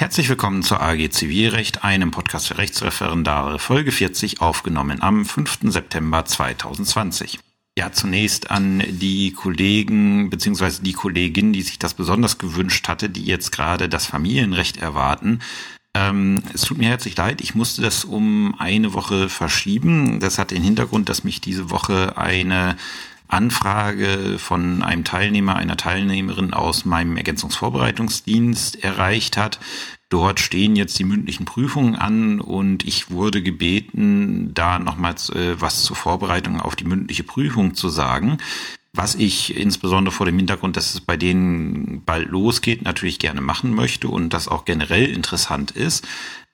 Herzlich willkommen zur AG Zivilrecht, einem Podcast für Rechtsreferendare, Folge 40, aufgenommen am 5. September 2020. Ja, zunächst an die Kollegen bzw. die Kollegin, die sich das besonders gewünscht hatte, die jetzt gerade das Familienrecht erwarten. Ähm, es tut mir herzlich leid, ich musste das um eine Woche verschieben. Das hat den Hintergrund, dass mich diese Woche eine Anfrage von einem Teilnehmer, einer Teilnehmerin aus meinem Ergänzungsvorbereitungsdienst erreicht hat. Dort stehen jetzt die mündlichen Prüfungen an und ich wurde gebeten, da nochmals äh, was zur Vorbereitung auf die mündliche Prüfung zu sagen. Was ich insbesondere vor dem Hintergrund, dass es bei denen bald losgeht, natürlich gerne machen möchte und das auch generell interessant ist.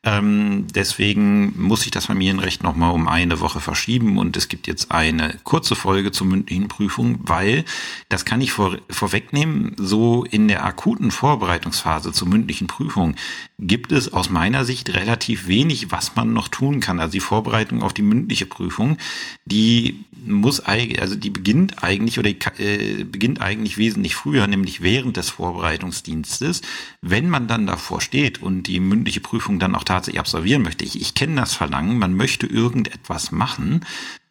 Ähm, deswegen muss ich das Familienrecht nochmal um eine Woche verschieben und es gibt jetzt eine kurze Folge zur mündlichen Prüfung, weil, das kann ich vor, vorwegnehmen, so in der akuten Vorbereitungsphase zur mündlichen Prüfung gibt es aus meiner Sicht relativ wenig, was man noch tun kann. Also die Vorbereitung auf die mündliche Prüfung, die muss eigentlich, also die beginnt eigentlich oder äh, beginnt eigentlich wesentlich früher, nämlich während des Vorbereitungsdienstes. Wenn man dann davor steht und die mündliche Prüfung dann auch tatsächlich absolvieren möchte, ich, ich kenne das Verlangen, man möchte irgendetwas machen,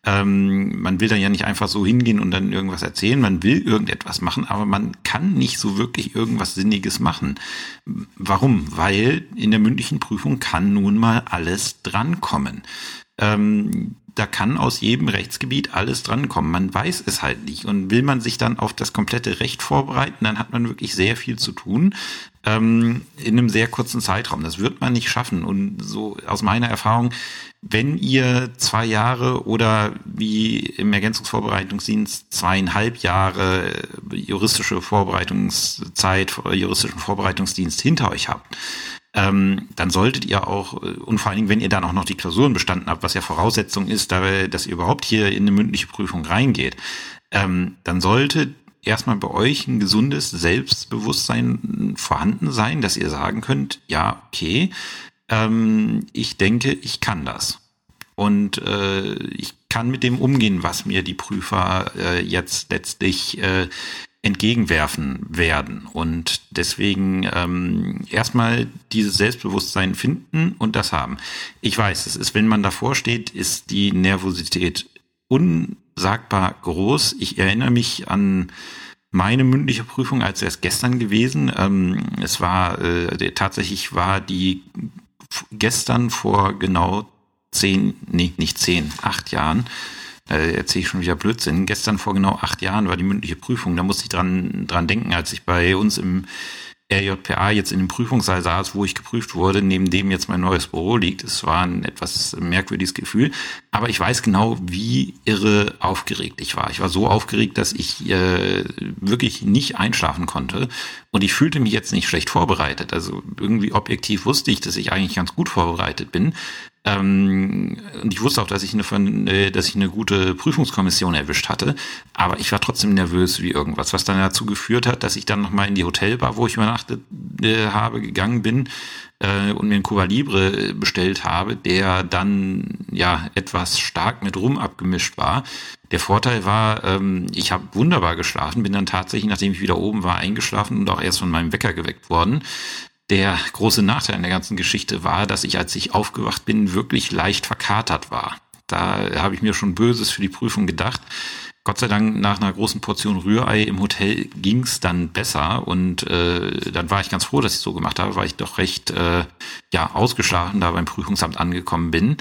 ähm, man will dann ja nicht einfach so hingehen und dann irgendwas erzählen, man will irgendetwas machen, aber man kann nicht so wirklich irgendwas Sinniges machen. Warum? Weil in der mündlichen Prüfung kann nun mal alles drankommen. Ähm, da kann aus jedem Rechtsgebiet alles drankommen. Man weiß es halt nicht. Und will man sich dann auf das komplette Recht vorbereiten, dann hat man wirklich sehr viel zu tun ähm, in einem sehr kurzen Zeitraum. Das wird man nicht schaffen. Und so aus meiner Erfahrung, wenn ihr zwei Jahre oder wie im Ergänzungsvorbereitungsdienst zweieinhalb Jahre juristische Vorbereitungszeit, juristischen Vorbereitungsdienst hinter euch habt, ähm, dann solltet ihr auch, äh, und vor allen Dingen, wenn ihr dann auch noch die Klausuren bestanden habt, was ja Voraussetzung ist, dass ihr überhaupt hier in eine mündliche Prüfung reingeht, ähm, dann sollte erstmal bei euch ein gesundes Selbstbewusstsein vorhanden sein, dass ihr sagen könnt, ja, okay, ähm, ich denke, ich kann das. Und äh, ich kann mit dem umgehen, was mir die Prüfer äh, jetzt letztlich äh, entgegenwerfen werden. Und deswegen ähm, erstmal dieses Selbstbewusstsein finden und das haben. Ich weiß, es ist, wenn man davor steht, ist die Nervosität unsagbar groß. Ich erinnere mich an meine mündliche Prüfung als erst gestern gewesen. Ähm, es war äh, tatsächlich war die gestern vor genau zehn, nee, nicht zehn, acht Jahren äh, erzähle ich schon wieder Blödsinn. Gestern vor genau acht Jahren war die mündliche Prüfung. Da musste ich dran, dran denken, als ich bei uns im RJPA jetzt in dem Prüfungssaal saß, wo ich geprüft wurde, neben dem jetzt mein neues Büro liegt. Es war ein etwas merkwürdiges Gefühl, aber ich weiß genau, wie irre aufgeregt ich war. Ich war so aufgeregt, dass ich äh, wirklich nicht einschlafen konnte und ich fühlte mich jetzt nicht schlecht vorbereitet. Also irgendwie objektiv wusste ich, dass ich eigentlich ganz gut vorbereitet bin, ähm, und ich wusste auch, dass ich, eine, äh, dass ich eine gute Prüfungskommission erwischt hatte. Aber ich war trotzdem nervös wie irgendwas, was dann dazu geführt hat, dass ich dann nochmal in die Hotelbar, wo ich übernachtet äh, habe, gegangen bin äh, und mir einen Cuba Libre bestellt habe, der dann ja etwas stark mit Rum abgemischt war. Der Vorteil war, ähm, ich habe wunderbar geschlafen, bin dann tatsächlich, nachdem ich wieder oben war, eingeschlafen und auch erst von meinem Wecker geweckt worden. Der große Nachteil in der ganzen Geschichte war, dass ich, als ich aufgewacht bin, wirklich leicht verkatert war. Da habe ich mir schon Böses für die Prüfung gedacht. Gott sei Dank nach einer großen Portion Rührei im Hotel ging's dann besser und äh, dann war ich ganz froh, dass ich so gemacht habe, weil ich doch recht äh, ja ausgeschlafen da beim Prüfungsamt angekommen bin.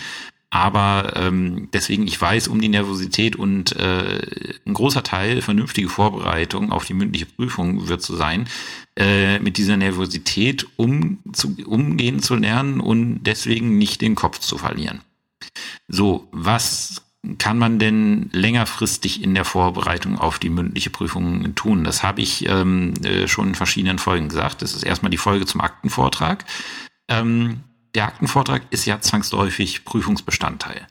Aber ähm, deswegen, ich weiß um die Nervosität und äh, ein großer Teil vernünftige Vorbereitung auf die mündliche Prüfung wird so sein, äh, mit dieser Nervosität um, zu, umgehen zu lernen und deswegen nicht den Kopf zu verlieren. So, was kann man denn längerfristig in der Vorbereitung auf die mündliche Prüfung tun? Das habe ich ähm, äh, schon in verschiedenen Folgen gesagt. Das ist erstmal die Folge zum Aktenvortrag. Ähm, der Aktenvortrag ist ja zwangsläufig Prüfungsbestandteil.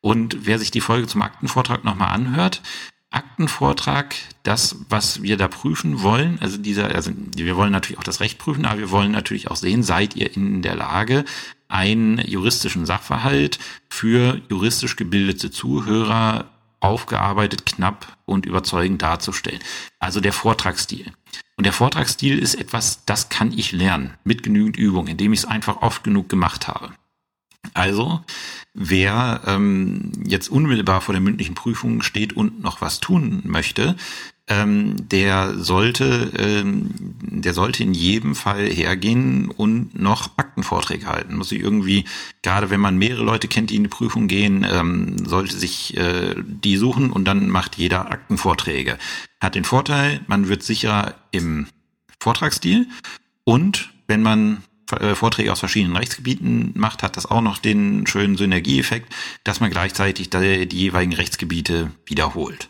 Und wer sich die Folge zum Aktenvortrag nochmal anhört, Aktenvortrag, das, was wir da prüfen wollen, also dieser, also wir wollen natürlich auch das Recht prüfen, aber wir wollen natürlich auch sehen, seid ihr in der Lage, einen juristischen Sachverhalt für juristisch gebildete Zuhörer aufgearbeitet, knapp und überzeugend darzustellen. Also der Vortragsstil. Und der Vortragsstil ist etwas, das kann ich lernen mit genügend Übung, indem ich es einfach oft genug gemacht habe. Also, wer ähm, jetzt unmittelbar vor der mündlichen Prüfung steht und noch was tun möchte, ähm, der sollte, ähm, der sollte in jedem Fall hergehen und noch Aktenvorträge halten. Muss ich irgendwie, gerade wenn man mehrere Leute kennt, die in die Prüfung gehen, ähm, sollte sich äh, die suchen und dann macht jeder Aktenvorträge. Hat den Vorteil, man wird sicher im Vortragsstil und wenn man äh, Vorträge aus verschiedenen Rechtsgebieten macht, hat das auch noch den schönen Synergieeffekt, dass man gleichzeitig die jeweiligen Rechtsgebiete wiederholt.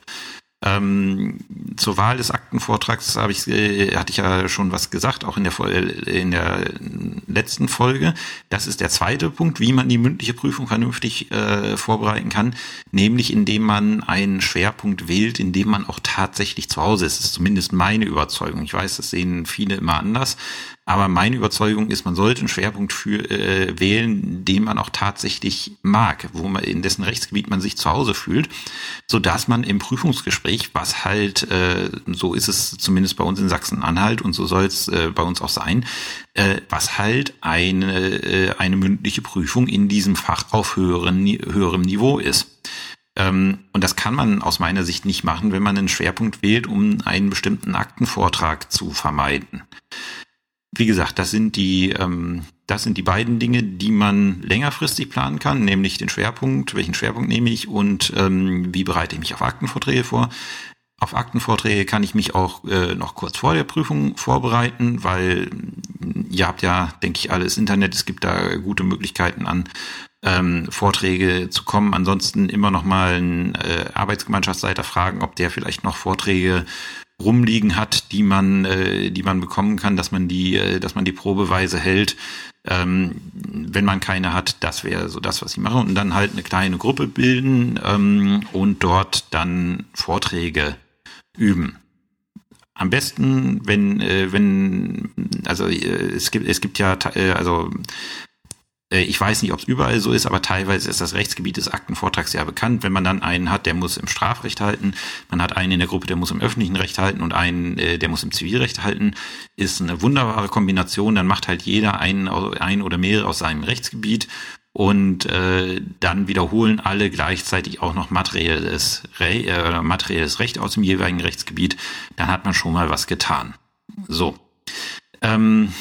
Ähm, zur Wahl des Aktenvortrags habe ich, äh, hatte ich ja schon was gesagt, auch in der, in der letzten Folge. Das ist der zweite Punkt, wie man die mündliche Prüfung vernünftig äh, vorbereiten kann, nämlich indem man einen Schwerpunkt wählt, in dem man auch tatsächlich zu Hause ist. Das ist zumindest meine Überzeugung. Ich weiß, das sehen viele immer anders, aber meine Überzeugung ist, man sollte einen Schwerpunkt für, äh, wählen, den man auch tatsächlich mag, wo man in dessen Rechtsgebiet man sich zu Hause fühlt, so dass man im Prüfungsgespräch, was halt äh, so ist es zumindest bei uns in Sachsen-Anhalt und so soll es äh, bei uns auch sein, äh, was halt eine äh, eine mündliche Prüfung in diesem Fach auf höheren, höherem Niveau ist. Ähm, und das kann man aus meiner Sicht nicht machen, wenn man einen Schwerpunkt wählt, um einen bestimmten Aktenvortrag zu vermeiden wie gesagt, das sind die, ähm, das sind die beiden Dinge, die man längerfristig planen kann, nämlich den Schwerpunkt, welchen Schwerpunkt nehme ich und ähm, wie bereite ich mich auf Aktenvorträge vor. Auf Aktenvorträge kann ich mich auch äh, noch kurz vor der Prüfung vorbereiten, weil ihr habt ja, denke ich, alles Internet. Es gibt da gute Möglichkeiten an ähm, Vorträge zu kommen. Ansonsten immer noch mal einen äh, Arbeitsgemeinschaftsleiter fragen, ob der vielleicht noch Vorträge rumliegen hat, die man, äh, die man bekommen kann, dass man die, äh, dass man die Probeweise hält. Ähm, wenn man keine hat, das wäre so das, was ich mache. Und dann halt eine kleine Gruppe bilden ähm, und dort dann Vorträge üben. Am besten, wenn, äh, wenn, also äh, es gibt, es gibt ja, äh, also ich weiß nicht, ob es überall so ist, aber teilweise ist das Rechtsgebiet des Aktenvortrags ja bekannt. Wenn man dann einen hat, der muss im Strafrecht halten, man hat einen in der Gruppe, der muss im öffentlichen Recht halten und einen, äh, der muss im Zivilrecht halten, ist eine wunderbare Kombination. Dann macht halt jeder einen, ein oder mehrere aus seinem Rechtsgebiet und äh, dann wiederholen alle gleichzeitig auch noch materielles, Re äh, materielles Recht aus dem jeweiligen Rechtsgebiet. Dann hat man schon mal was getan. So. Ähm,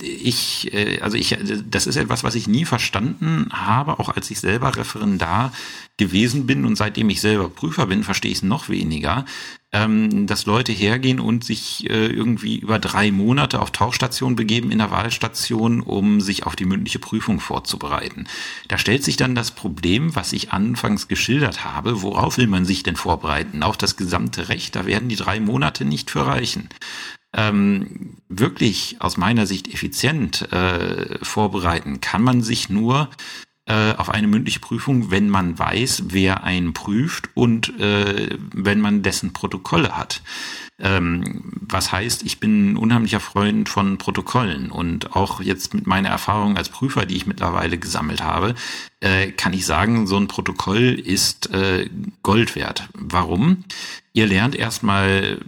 ich, äh, also ich, das ist etwas, was ich nie verstanden habe, auch als ich selber Referendar gewesen bin und seitdem ich selber Prüfer bin, verstehe ich es noch weniger, ähm, dass Leute hergehen und sich äh, irgendwie über drei Monate auf Tauchstation begeben in der Wahlstation, um sich auf die mündliche Prüfung vorzubereiten. Da stellt sich dann das Problem, was ich anfangs geschildert habe, worauf will man sich denn vorbereiten? Auf das gesamte Recht, da werden die drei Monate nicht für reichen ähm, wirklich aus meiner Sicht effizient äh, vorbereiten kann man sich nur äh, auf eine mündliche Prüfung, wenn man weiß, wer einen prüft und äh, wenn man dessen Protokolle hat. Ähm, was heißt, ich bin ein unheimlicher Freund von Protokollen und auch jetzt mit meiner Erfahrung als Prüfer, die ich mittlerweile gesammelt habe, äh, kann ich sagen, so ein Protokoll ist äh, Gold wert. Warum? Ihr lernt erstmal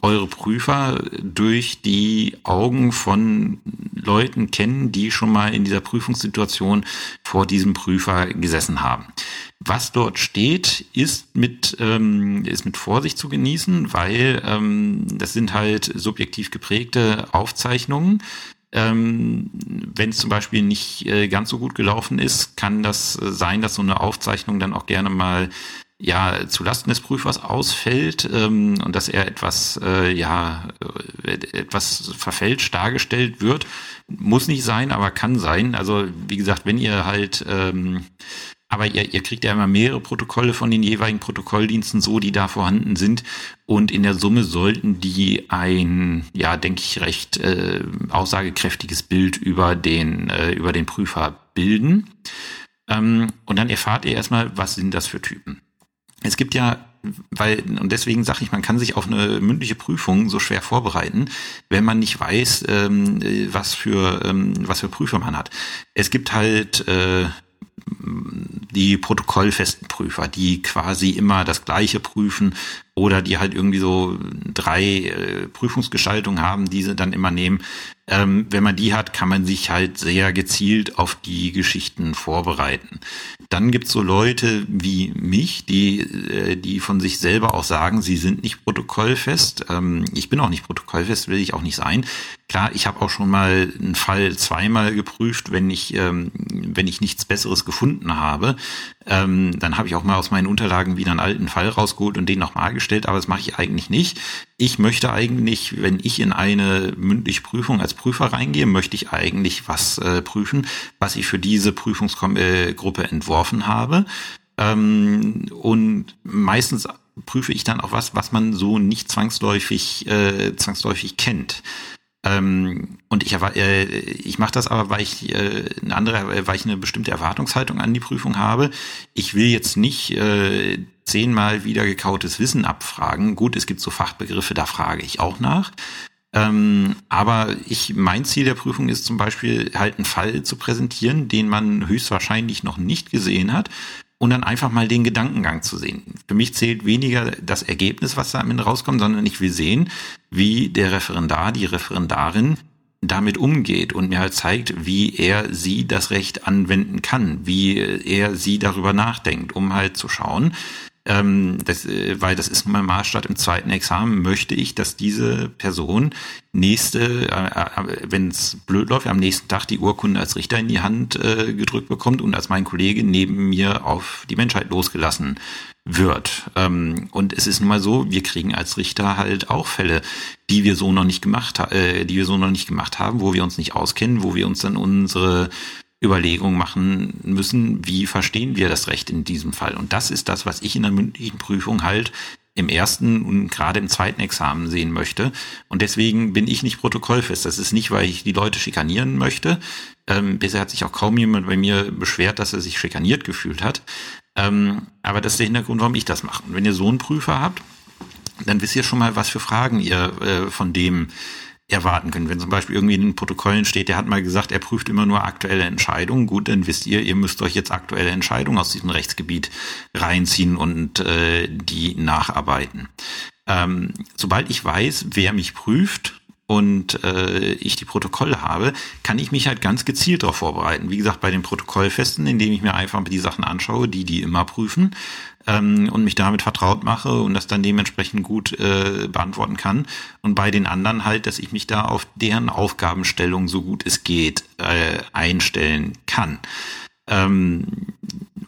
eure Prüfer durch die Augen von Leuten kennen, die schon mal in dieser Prüfungssituation vor diesem Prüfer gesessen haben. Was dort steht, ist mit, ähm, ist mit Vorsicht zu genießen, weil ähm, das sind halt subjektiv geprägte Aufzeichnungen. Ähm, Wenn es zum Beispiel nicht äh, ganz so gut gelaufen ist, kann das sein, dass so eine Aufzeichnung dann auch gerne mal ja zu Lasten des Prüfers ausfällt ähm, und dass er etwas äh, ja äh, etwas verfälscht dargestellt wird muss nicht sein aber kann sein also wie gesagt wenn ihr halt ähm, aber ihr, ihr kriegt ja immer mehrere Protokolle von den jeweiligen Protokolldiensten so, die da vorhanden sind. Und in der Summe sollten die ein, ja, denke ich, recht äh, aussagekräftiges Bild über den, äh, über den Prüfer bilden. Ähm, und dann erfahrt ihr erstmal, was sind das für Typen. Es gibt ja weil, und deswegen sage ich, man kann sich auf eine mündliche Prüfung so schwer vorbereiten, wenn man nicht weiß, ähm, was für ähm, was für Prüfer man hat. Es gibt halt äh, die protokollfesten Prüfer, die quasi immer das Gleiche prüfen oder die halt irgendwie so drei äh, Prüfungsgestaltungen haben, die sie dann immer nehmen. Ähm, wenn man die hat, kann man sich halt sehr gezielt auf die Geschichten vorbereiten. Dann gibt's so Leute wie mich, die, äh, die von sich selber auch sagen, sie sind nicht protokollfest. Ähm, ich bin auch nicht protokollfest, will ich auch nicht sein. Klar, ich habe auch schon mal einen Fall zweimal geprüft, wenn ich, ähm, wenn ich nichts Besseres gefunden habe. Ähm, dann habe ich auch mal aus meinen Unterlagen wieder einen alten Fall rausgeholt und den nochmal gestellt, aber das mache ich eigentlich nicht. Ich möchte eigentlich, wenn ich in eine mündliche Prüfung als Prüfer reingehe, möchte ich eigentlich was äh, prüfen, was ich für diese Prüfungsgruppe entworfen habe. Ähm, und meistens prüfe ich dann auch was, was man so nicht zwangsläufig, äh, zwangsläufig kennt. Ähm, und ich, äh, ich mache das aber, weil ich äh, eine andere, weil ich eine bestimmte Erwartungshaltung an die Prüfung habe. Ich will jetzt nicht äh, zehnmal wieder gekautes Wissen abfragen. Gut, es gibt so Fachbegriffe, da frage ich auch nach. Ähm, aber ich, mein Ziel der Prüfung ist zum Beispiel halt einen Fall zu präsentieren, den man höchstwahrscheinlich noch nicht gesehen hat und dann einfach mal den Gedankengang zu sehen. Für mich zählt weniger das Ergebnis, was da am Ende rauskommt, sondern ich will sehen, wie der Referendar, die Referendarin damit umgeht und mir halt zeigt, wie er sie das Recht anwenden kann, wie er sie darüber nachdenkt, um halt zu schauen, ähm, das, äh, weil das ist mal Maßstab im zweiten Examen, möchte ich, dass diese Person nächste, äh, äh wenn es blöd läuft, am nächsten Tag die Urkunde als Richter in die Hand äh, gedrückt bekommt und als mein Kollege neben mir auf die Menschheit losgelassen wird. Ähm, und es ist nun mal so, wir kriegen als Richter halt auch Fälle, die wir so noch nicht gemacht, äh, die wir so noch nicht gemacht haben, wo wir uns nicht auskennen, wo wir uns dann unsere Überlegung machen müssen, wie verstehen wir das Recht in diesem Fall. Und das ist das, was ich in der mündlichen Prüfung halt im ersten und gerade im zweiten Examen sehen möchte. Und deswegen bin ich nicht protokollfest. Das ist nicht, weil ich die Leute schikanieren möchte. Ähm, bisher hat sich auch kaum jemand bei mir beschwert, dass er sich schikaniert gefühlt hat. Ähm, aber das ist der Hintergrund, warum ich das mache. Und wenn ihr so einen Prüfer habt, dann wisst ihr schon mal, was für Fragen ihr äh, von dem erwarten können. Wenn zum Beispiel irgendwie in den Protokollen steht, der hat mal gesagt, er prüft immer nur aktuelle Entscheidungen, gut, dann wisst ihr, ihr müsst euch jetzt aktuelle Entscheidungen aus diesem Rechtsgebiet reinziehen und äh, die nacharbeiten. Ähm, sobald ich weiß, wer mich prüft, und äh, ich die Protokolle habe, kann ich mich halt ganz gezielt darauf vorbereiten. Wie gesagt, bei den Protokollfesten, indem ich mir einfach die Sachen anschaue, die die immer prüfen ähm, und mich damit vertraut mache und das dann dementsprechend gut äh, beantworten kann. Und bei den anderen halt, dass ich mich da auf deren Aufgabenstellung so gut es geht äh, einstellen kann. Ähm,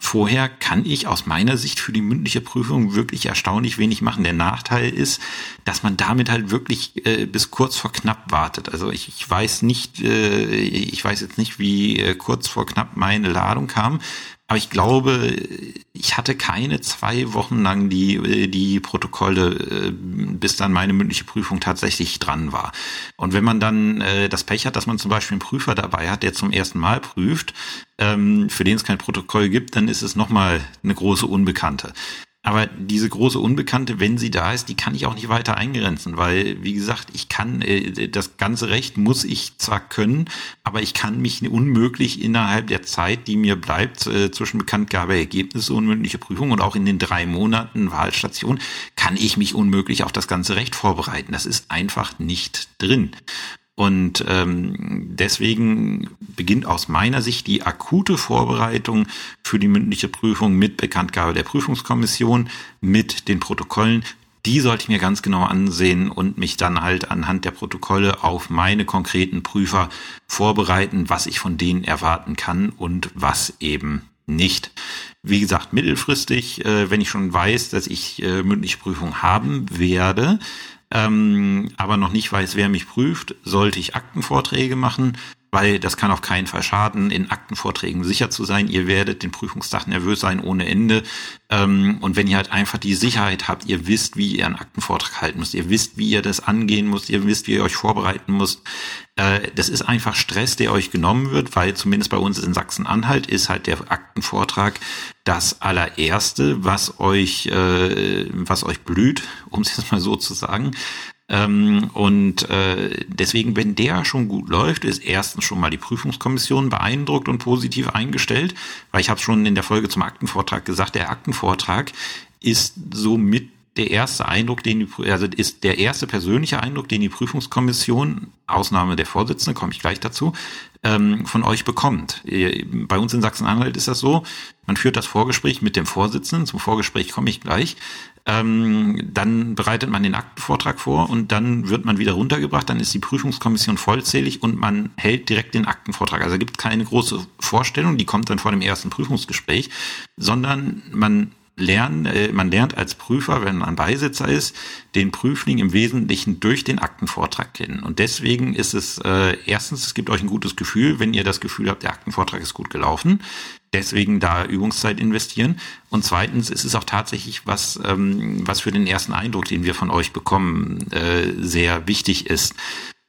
vorher kann ich aus meiner Sicht für die mündliche Prüfung wirklich erstaunlich wenig machen. Der Nachteil ist, dass man damit halt wirklich äh, bis kurz vor knapp wartet. Also ich, ich weiß nicht, äh, ich weiß jetzt nicht, wie äh, kurz vor knapp meine Ladung kam, aber ich glaube, ich hatte keine zwei Wochen lang die, die Protokolle, äh, bis dann meine mündliche Prüfung tatsächlich dran war. Und wenn man dann äh, das Pech hat, dass man zum Beispiel einen Prüfer dabei hat, der zum ersten Mal prüft, ähm, für den es kein Protokoll gibt, dann ist es nochmal eine große Unbekannte. Aber diese große Unbekannte, wenn sie da ist, die kann ich auch nicht weiter eingrenzen, weil, wie gesagt, ich kann, äh, das ganze Recht muss ich zwar können, aber ich kann mich unmöglich innerhalb der Zeit, die mir bleibt, äh, zwischen Bekanntgabe, Ergebnisse und mündliche Prüfung und auch in den drei Monaten Wahlstation, kann ich mich unmöglich auf das ganze Recht vorbereiten. Das ist einfach nicht drin. Und ähm, deswegen beginnt aus meiner Sicht die akute Vorbereitung für die mündliche Prüfung mit Bekanntgabe der Prüfungskommission, mit den Protokollen. Die sollte ich mir ganz genau ansehen und mich dann halt anhand der Protokolle auf meine konkreten Prüfer vorbereiten, was ich von denen erwarten kann und was eben nicht. Wie gesagt, mittelfristig, äh, wenn ich schon weiß, dass ich äh, mündliche Prüfung haben werde, ähm, aber noch nicht weiß, wer mich prüft, sollte ich Aktenvorträge machen, weil das kann auf keinen Fall schaden, in Aktenvorträgen sicher zu sein. Ihr werdet den Prüfungstag nervös sein ohne Ende. Ähm, und wenn ihr halt einfach die Sicherheit habt, ihr wisst, wie ihr einen Aktenvortrag halten müsst, ihr wisst, wie ihr das angehen müsst, ihr wisst, wie ihr euch vorbereiten müsst. Äh, das ist einfach Stress, der euch genommen wird, weil zumindest bei uns in Sachsen-Anhalt ist halt der Aktenvortrag das allererste, was euch, äh, was euch blüht, um es jetzt mal so zu sagen. Ähm, und äh, deswegen, wenn der schon gut läuft, ist erstens schon mal die Prüfungskommission beeindruckt und positiv eingestellt, weil ich habe schon in der Folge zum Aktenvortrag gesagt, der Aktenvortrag ist somit der erste Eindruck, den die, also ist der erste persönliche Eindruck, den die Prüfungskommission, Ausnahme der Vorsitzende, komme ich gleich dazu, ähm, von euch bekommt. Bei uns in Sachsen-Anhalt ist das so, man führt das Vorgespräch mit dem Vorsitzenden, zum Vorgespräch komme ich gleich, ähm, dann bereitet man den Aktenvortrag vor und dann wird man wieder runtergebracht, dann ist die Prüfungskommission vollzählig und man hält direkt den Aktenvortrag. Also gibt keine große Vorstellung, die kommt dann vor dem ersten Prüfungsgespräch, sondern man lernen, äh, man lernt als Prüfer, wenn man Beisitzer ist, den Prüfling im Wesentlichen durch den Aktenvortrag kennen. Und deswegen ist es äh, erstens, es gibt euch ein gutes Gefühl, wenn ihr das Gefühl habt, der Aktenvortrag ist gut gelaufen. Deswegen da Übungszeit investieren. Und zweitens ist es auch tatsächlich was, ähm, was für den ersten Eindruck, den wir von euch bekommen, äh, sehr wichtig ist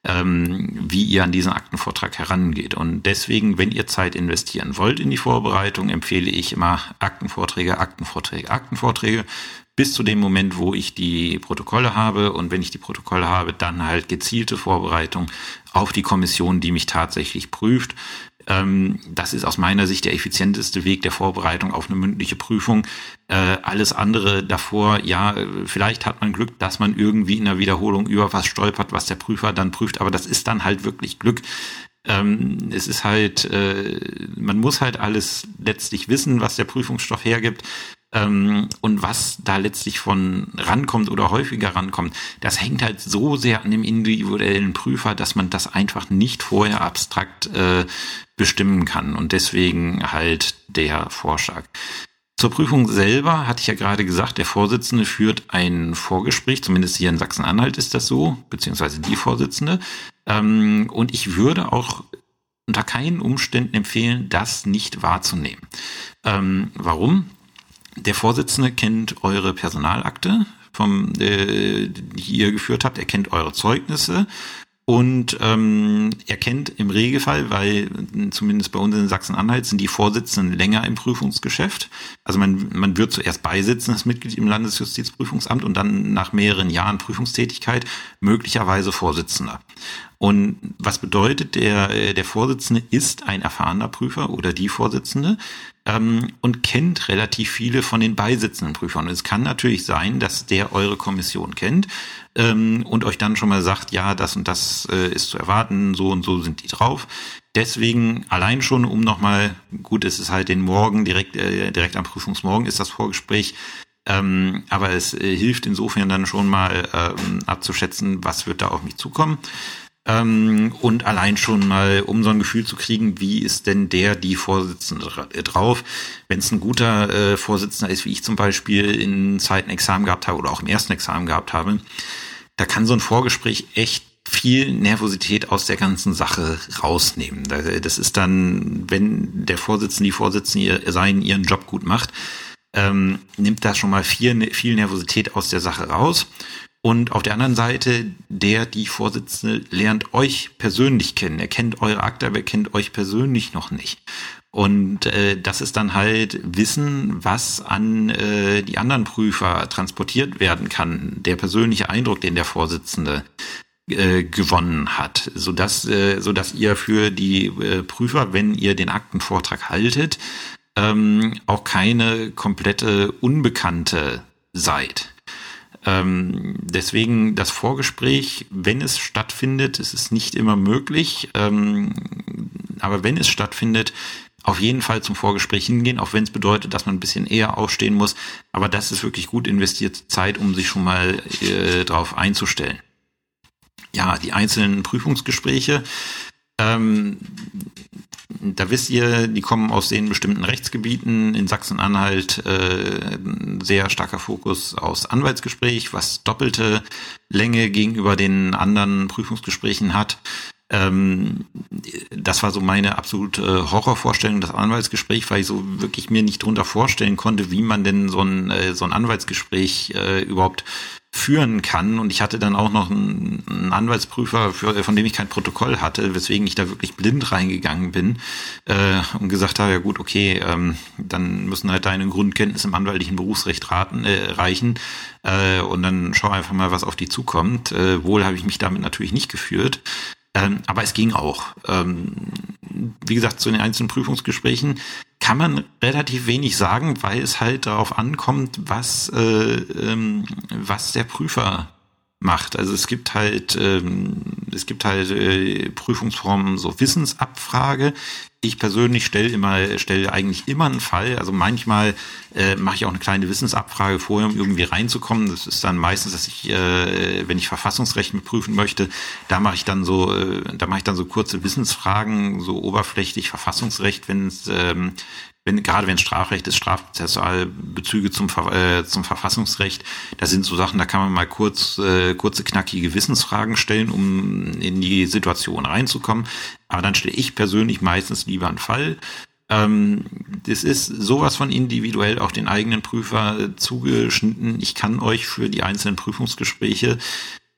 ähm, wie ihr an diesen Aktenvortrag herangeht. Und deswegen, wenn ihr Zeit investieren wollt in die Vorbereitung, empfehle ich immer Aktenvorträge, Aktenvorträge, Aktenvorträge bis zu dem Moment, wo ich die Protokolle habe. Und wenn ich die Protokolle habe, dann halt gezielte Vorbereitung auf die Kommission, die mich tatsächlich prüft. Ähm, das ist aus meiner Sicht der effizienteste Weg der Vorbereitung auf eine mündliche Prüfung. Äh, alles andere davor, ja, vielleicht hat man Glück, dass man irgendwie in der Wiederholung über was stolpert, was der Prüfer dann prüft, aber das ist dann halt wirklich Glück. Ähm, es ist halt, äh, man muss halt alles letztlich wissen, was der Prüfungsstoff hergibt. Ähm, und was da letztlich von rankommt oder häufiger rankommt, das hängt halt so sehr an dem individuellen Prüfer, dass man das einfach nicht vorher abstrakt äh, bestimmen kann. Und deswegen halt der Vorschlag. Zur Prüfung selber hatte ich ja gerade gesagt, der Vorsitzende führt ein Vorgespräch, zumindest hier in Sachsen-Anhalt ist das so, beziehungsweise die Vorsitzende. Ähm, und ich würde auch unter keinen Umständen empfehlen, das nicht wahrzunehmen. Ähm, warum? Der Vorsitzende kennt eure Personalakte, vom, äh, die ihr geführt habt. Er kennt eure Zeugnisse und ähm, er kennt im Regelfall, weil zumindest bei uns in Sachsen-Anhalt sind die Vorsitzenden länger im Prüfungsgeschäft. Also man, man wird zuerst beisitzendes Mitglied im Landesjustizprüfungsamt und dann nach mehreren Jahren Prüfungstätigkeit möglicherweise Vorsitzender. Und was bedeutet, der, der Vorsitzende ist ein erfahrener Prüfer oder die Vorsitzende ähm, und kennt relativ viele von den beisitzenden Prüfern. Es kann natürlich sein, dass der eure Kommission kennt ähm, und euch dann schon mal sagt, ja, das und das äh, ist zu erwarten, so und so sind die drauf. Deswegen allein schon, um nochmal, gut, es ist halt den Morgen, direkt, äh, direkt am Prüfungsmorgen ist das Vorgespräch, ähm, aber es äh, hilft insofern dann schon mal ähm, abzuschätzen, was wird da auf mich zukommen. Ähm, und allein schon mal, um so ein Gefühl zu kriegen, wie ist denn der, die Vorsitzende drauf? Wenn es ein guter äh, Vorsitzender ist, wie ich zum Beispiel in Zeiten Examen gehabt habe oder auch im ersten Examen gehabt habe, da kann so ein Vorgespräch echt viel Nervosität aus der ganzen Sache rausnehmen. Das ist dann, wenn der Vorsitzende, die Vorsitzende seinen ihren Job gut macht, ähm, nimmt das schon mal viel, viel Nervosität aus der Sache raus. Und auf der anderen Seite, der, die Vorsitzende lernt euch persönlich kennen. Er kennt eure Akte, aber er kennt euch persönlich noch nicht. Und äh, das ist dann halt Wissen, was an äh, die anderen Prüfer transportiert werden kann. Der persönliche Eindruck, den der Vorsitzende äh, gewonnen hat, so dass äh, so dass ihr für die äh, Prüfer, wenn ihr den Aktenvortrag haltet, ähm, auch keine komplette Unbekannte seid. Ähm, deswegen das Vorgespräch, wenn es stattfindet, es ist nicht immer möglich, ähm, aber wenn es stattfindet, auf jeden Fall zum Vorgespräch hingehen, auch wenn es bedeutet, dass man ein bisschen eher aufstehen muss. Aber das ist wirklich gut investierte Zeit, um sich schon mal äh, darauf einzustellen. Ja, die einzelnen Prüfungsgespräche. Ähm, da wisst ihr, die kommen aus den bestimmten Rechtsgebieten. In Sachsen-Anhalt äh, sehr starker Fokus aus Anwaltsgespräch, was doppelte Länge gegenüber den anderen Prüfungsgesprächen hat. Ähm, das war so meine absolute Horrorvorstellung, das Anwaltsgespräch, weil ich so wirklich mir nicht drunter vorstellen konnte, wie man denn so ein, äh, so ein Anwaltsgespräch äh, überhaupt führen kann. Und ich hatte dann auch noch einen, einen Anwaltsprüfer, für, von dem ich kein Protokoll hatte, weswegen ich da wirklich blind reingegangen bin äh, und gesagt habe, ja gut, okay, ähm, dann müssen halt deine Grundkenntnisse im anwaltlichen Berufsrecht raten, äh, reichen. Äh, und dann schau einfach mal, was auf die zukommt. Äh, wohl habe ich mich damit natürlich nicht geführt. Ähm, aber es ging auch. Ähm, wie gesagt, zu den einzelnen Prüfungsgesprächen kann man relativ wenig sagen, weil es halt darauf ankommt, was, äh, ähm, was der Prüfer macht. Also es gibt halt, ähm, es gibt halt äh, Prüfungsformen, so Wissensabfrage, ich persönlich stelle immer, stelle eigentlich immer einen Fall. Also manchmal äh, mache ich auch eine kleine Wissensabfrage vorher, um irgendwie reinzukommen. Das ist dann meistens, dass ich, äh, wenn ich Verfassungsrecht mit prüfen möchte, da mache ich dann so, äh, da mache ich dann so kurze Wissensfragen, so oberflächlich Verfassungsrecht, wenn es ähm, wenn, gerade wenn Strafrecht ist, Strafprozessualbezüge zum, äh, zum Verfassungsrecht, da sind so Sachen, da kann man mal kurz, äh, kurze, knackige Wissensfragen stellen, um in die Situation reinzukommen. Aber dann stelle ich persönlich meistens lieber einen Fall. Ähm, das ist sowas von individuell auch den eigenen Prüfer äh, zugeschnitten. Ich kann euch für die einzelnen Prüfungsgespräche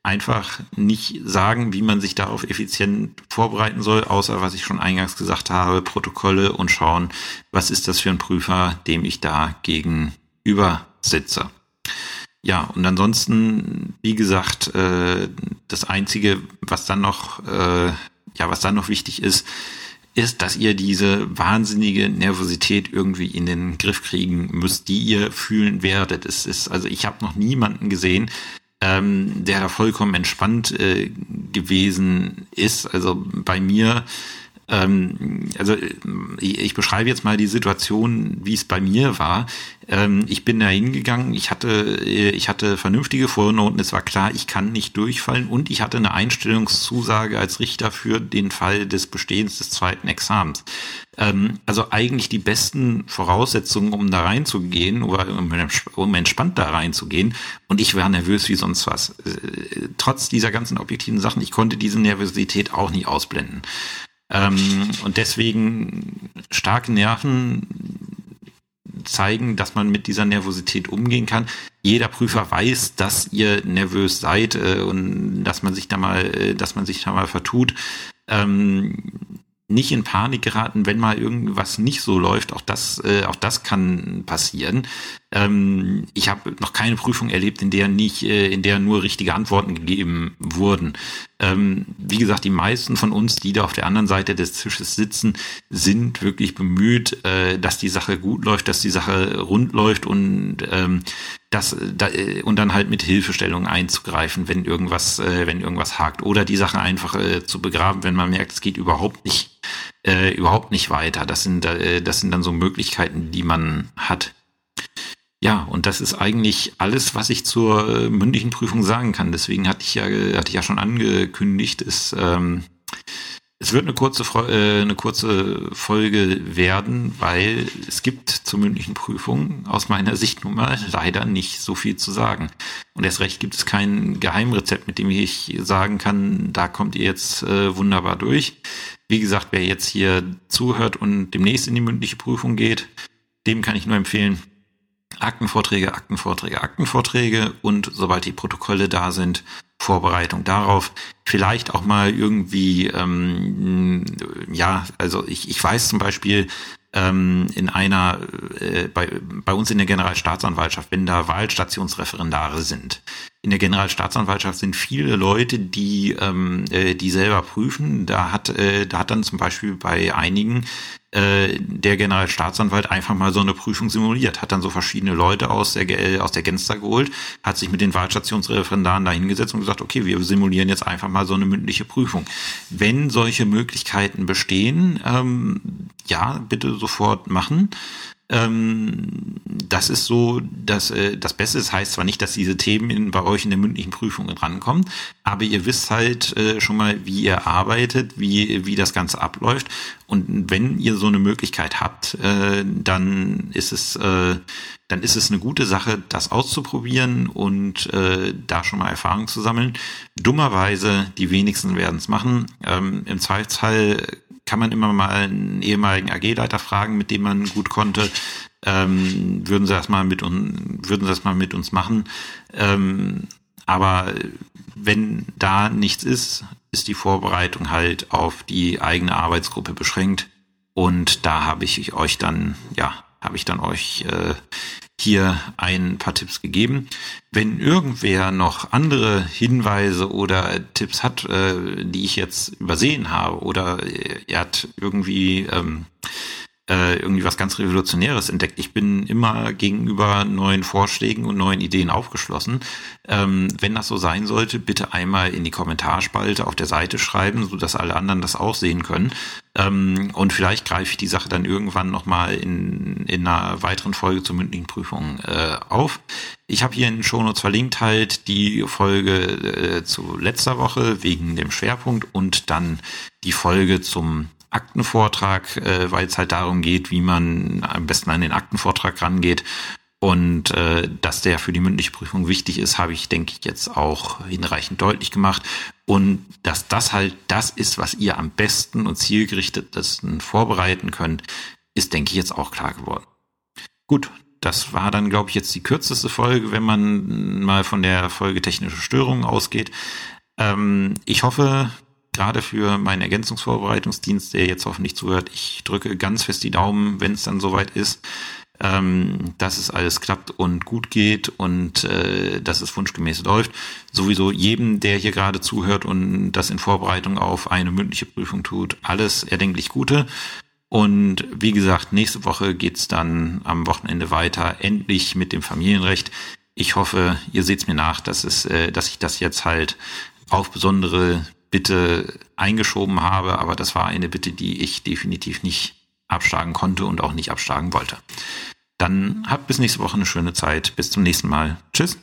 einfach nicht sagen, wie man sich darauf effizient vorbereiten soll, außer was ich schon eingangs gesagt habe, Protokolle und schauen, was ist das für ein Prüfer, dem ich da gegenüber sitze. Ja, und ansonsten, wie gesagt, äh, das Einzige, was dann noch, äh, ja, was dann noch wichtig ist, ist, dass ihr diese wahnsinnige Nervosität irgendwie in den Griff kriegen müsst, die ihr fühlen werdet. Es ist, also ich habe noch niemanden gesehen, ähm, der da vollkommen entspannt äh, gewesen ist. Also bei mir, ähm, also ich, ich beschreibe jetzt mal die Situation, wie es bei mir war. Ähm, ich bin da hingegangen, ich hatte, äh, ich hatte vernünftige Vornoten, es war klar, ich kann nicht durchfallen und ich hatte eine Einstellungszusage als Richter für den Fall des Bestehens des zweiten Examens. Ähm, also eigentlich die besten Voraussetzungen, um da reinzugehen oder um entspannt da reinzugehen. Und ich war nervös wie sonst was. Äh, trotz dieser ganzen objektiven Sachen, ich konnte diese Nervosität auch nicht ausblenden. Ähm, und deswegen starke Nerven zeigen, dass man mit dieser Nervosität umgehen kann. Jeder Prüfer weiß, dass ihr nervös seid äh, und dass man sich da mal, äh, dass man sich da mal vertut. Ähm, nicht in Panik geraten, wenn mal irgendwas nicht so läuft. Auch das, äh, auch das kann passieren. Ähm, ich habe noch keine Prüfung erlebt, in der nicht, äh, in der nur richtige Antworten gegeben wurden. Ähm, wie gesagt, die meisten von uns, die da auf der anderen Seite des Tisches sitzen, sind wirklich bemüht, äh, dass die Sache gut läuft, dass die Sache rund läuft und ähm, das da, äh, und dann halt mit Hilfestellung einzugreifen, wenn irgendwas, äh, wenn irgendwas hakt oder die Sache einfach äh, zu begraben, wenn man merkt, es geht überhaupt nicht, äh, überhaupt nicht weiter. Das sind, äh, das sind dann so Möglichkeiten, die man hat. Ja, und das ist eigentlich alles, was ich zur äh, mündlichen Prüfung sagen kann. Deswegen hatte ich ja, hatte ich ja schon angekündigt, ist, ähm, es wird eine kurze, äh, eine kurze Folge werden, weil es gibt zur mündlichen Prüfung aus meiner Sicht nun mal leider nicht so viel zu sagen. Und erst recht gibt es kein Geheimrezept, mit dem ich sagen kann, da kommt ihr jetzt äh, wunderbar durch. Wie gesagt, wer jetzt hier zuhört und demnächst in die mündliche Prüfung geht, dem kann ich nur empfehlen, Aktenvorträge, Aktenvorträge, Aktenvorträge und sobald die Protokolle da sind, Vorbereitung darauf. Vielleicht auch mal irgendwie, ähm, ja, also ich, ich weiß zum Beispiel, ähm, in einer, äh, bei, bei uns in der Generalstaatsanwaltschaft, wenn da Wahlstationsreferendare sind. In der Generalstaatsanwaltschaft sind viele Leute, die, ähm, äh, die selber prüfen. Da hat, äh, da hat dann zum Beispiel bei einigen äh, der Generalstaatsanwalt einfach mal so eine Prüfung simuliert, hat dann so verschiedene Leute aus der, äh, aus der Genster geholt, hat sich mit den Wahlstationsreferendaren da hingesetzt und gesagt, okay, wir simulieren jetzt einfach mal so eine mündliche Prüfung. Wenn solche Möglichkeiten bestehen, ähm, ja, bitte sofort machen. Ähm, das ist so, dass äh, das Beste das heißt zwar nicht, dass diese Themen in, bei euch in der mündlichen Prüfung drankommen, aber ihr wisst halt äh, schon mal, wie ihr arbeitet, wie, wie das Ganze abläuft. Und wenn ihr so eine Möglichkeit habt, äh, dann ist es, äh, dann ist es eine gute Sache, das auszuprobieren und äh, da schon mal Erfahrung zu sammeln. Dummerweise, die wenigsten werden es machen. Ähm, Im Zweifelsfall kann man immer mal einen ehemaligen AG-Leiter fragen, mit dem man gut konnte. Ähm, würden sie das mal mit uns, würden sie das mal mit uns machen. Ähm, aber wenn da nichts ist, ist die Vorbereitung halt auf die eigene Arbeitsgruppe beschränkt. Und da habe ich euch dann, ja, habe ich dann euch äh, hier ein paar Tipps gegeben. Wenn irgendwer noch andere Hinweise oder Tipps hat, äh, die ich jetzt übersehen habe, oder er hat irgendwie ähm, äh, irgendwie was ganz Revolutionäres entdeckt. Ich bin immer gegenüber neuen Vorschlägen und neuen Ideen aufgeschlossen. Ähm, wenn das so sein sollte, bitte einmal in die Kommentarspalte auf der Seite schreiben, so dass alle anderen das auch sehen können. Ähm, und vielleicht greife ich die Sache dann irgendwann nochmal in, in einer weiteren Folge zur mündlichen Prüfung äh, auf. Ich habe hier in den Shownotes verlinkt halt die Folge äh, zu letzter Woche wegen dem Schwerpunkt und dann die Folge zum Aktenvortrag, äh, weil es halt darum geht, wie man am besten an den Aktenvortrag rangeht. Und äh, dass der für die mündliche Prüfung wichtig ist, habe ich, denke ich, jetzt auch hinreichend deutlich gemacht. Und dass das halt das ist, was ihr am besten und zielgerichtetesten vorbereiten könnt, ist, denke ich, jetzt auch klar geworden. Gut, das war dann, glaube ich, jetzt die kürzeste Folge, wenn man mal von der Folge technische Störungen ausgeht. Ähm, ich hoffe, gerade für meinen Ergänzungsvorbereitungsdienst, der jetzt hoffentlich zuhört, ich drücke ganz fest die Daumen, wenn es dann soweit ist, ähm, dass es alles klappt und gut geht und äh, dass es wunschgemäß läuft. Sowieso jedem, der hier gerade zuhört und das in Vorbereitung auf eine mündliche Prüfung tut, alles erdenklich Gute. Und wie gesagt, nächste Woche geht's dann am Wochenende weiter, endlich mit dem Familienrecht. Ich hoffe, ihr seht's mir nach, dass es, äh, dass ich das jetzt halt auf besondere Bitte eingeschoben habe, aber das war eine Bitte, die ich definitiv nicht abschlagen konnte und auch nicht abschlagen wollte. Dann habt bis nächste Woche eine schöne Zeit. Bis zum nächsten Mal. Tschüss.